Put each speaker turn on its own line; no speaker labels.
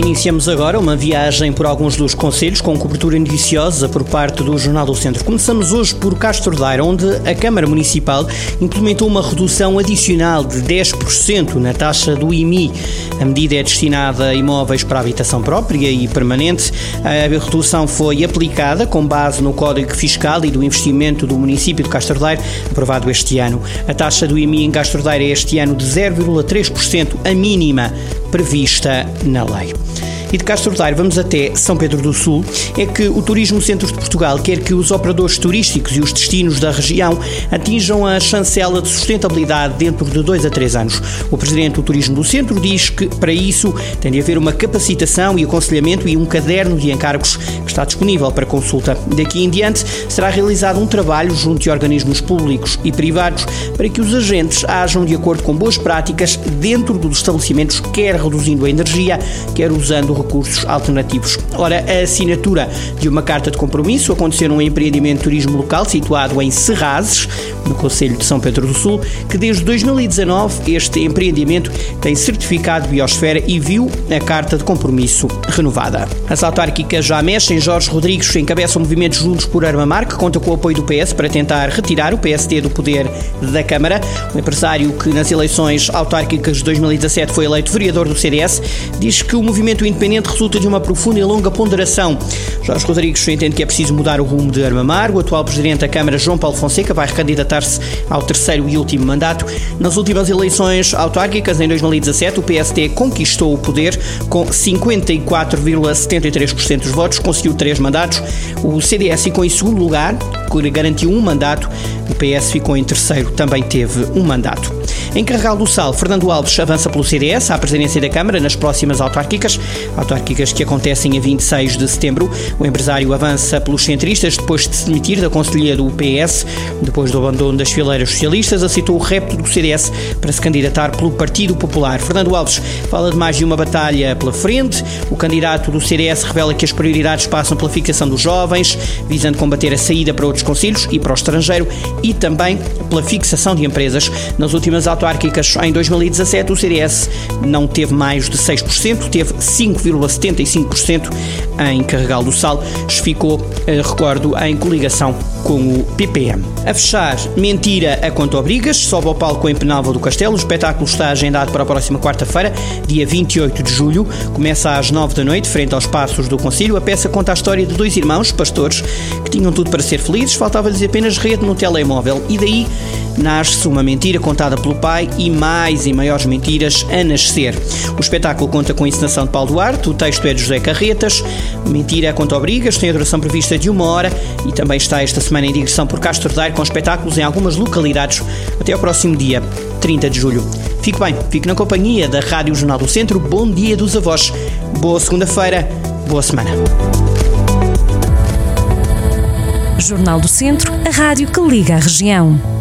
Iniciamos agora uma viagem por alguns dos conselhos com cobertura noticiosa por parte do Jornal do Centro. Começamos hoje por Castro Daire, onde a Câmara Municipal implementou uma redução adicional de 10% na taxa do IMI. A medida é destinada a imóveis para habitação própria e permanente. A redução foi aplicada com base no Código Fiscal e do Investimento do município de Castro Daire, aprovado este ano. A taxa do IMI em Castro Daire é este ano de 0,3%, a mínima prevista na lei e de Castro Daire vamos até São Pedro do Sul, é que o Turismo Centro de Portugal quer que os operadores turísticos e os destinos da região atinjam a chancela de sustentabilidade dentro de dois a três anos. O Presidente do Turismo do Centro diz que, para isso, tem de haver uma capacitação e aconselhamento e um caderno de encargos que está disponível para consulta. Daqui em diante, será realizado um trabalho junto de organismos públicos e privados para que os agentes ajam de acordo com boas práticas dentro dos estabelecimentos, quer reduzindo a energia, quer usando recursos alternativos. Ora, a assinatura de uma carta de compromisso aconteceu num empreendimento de turismo local situado em Serrazes, no Conselho de São Pedro do Sul, que desde 2019 este empreendimento tem certificado biosfera e viu a carta de compromisso renovada. As autárquicas já mexem. Jorge Rodrigues encabeça o movimento Juntos por Armamar, que conta com o apoio do PS para tentar retirar o PSD do poder da Câmara. O empresário que nas eleições autárquicas de 2017 foi eleito vereador do CDS diz que o movimento independente independente resulta de uma profunda e longa ponderação. Jorge Rodrigues entende que é preciso mudar o rumo de Armamar. O atual presidente da Câmara, João Paulo Fonseca, vai recandidatar-se ao terceiro e último mandato. Nas últimas eleições autárquicas, em 2017, o PST conquistou o poder com 54,73% dos votos, conseguiu três mandatos. O CDS ficou em segundo lugar, garantiu um mandato. O PS ficou em terceiro, também teve um mandato. Em Carregal do Sal, Fernando Alves avança pelo CDS à presidência da Câmara nas próximas autárquicas, autárquicas que acontecem a 26 de setembro. O empresário avança pelos centristas depois de se demitir da conselhia do PS, depois do abandono das fileiras socialistas, aceitou o repto do CDS para se candidatar pelo Partido Popular. Fernando Alves fala de mais de uma batalha pela frente. O candidato do CDS revela que as prioridades passam pela fixação dos jovens, visando combater a saída para outros conselhos e para o estrangeiro e também pela fixação de empresas. Nas últimas autárquicas, em 2017, o CDS não teve mais de 6%, teve 5,75% em Carregal do Sal, ficou, eh, recordo, em coligação com o PPM. A fechar, mentira a quanto obrigas, sobe ao palco em Penalva do Castelo. O espetáculo está agendado para a próxima quarta-feira, dia 28 de julho. Começa às 9 da noite, frente aos passos do Conselho. A peça conta a história de dois irmãos, pastores, que tinham tudo para ser felizes, faltava-lhes apenas rede no telemóvel. E daí nasce uma mentira contada pelo pai e mais e maiores mentiras a nascer. O espetáculo conta com a encenação de Paulo Duarte, o texto é de José Carretas, Mentira contra obrigas, tem a duração prevista de uma hora e também está esta semana em digressão por Castro Daire com espetáculos em algumas localidades até ao próximo dia 30 de julho. Fique bem, fique na companhia da Rádio Jornal do Centro. Bom dia dos avós. Boa segunda-feira, boa semana.
Jornal do Centro, a rádio que liga a região.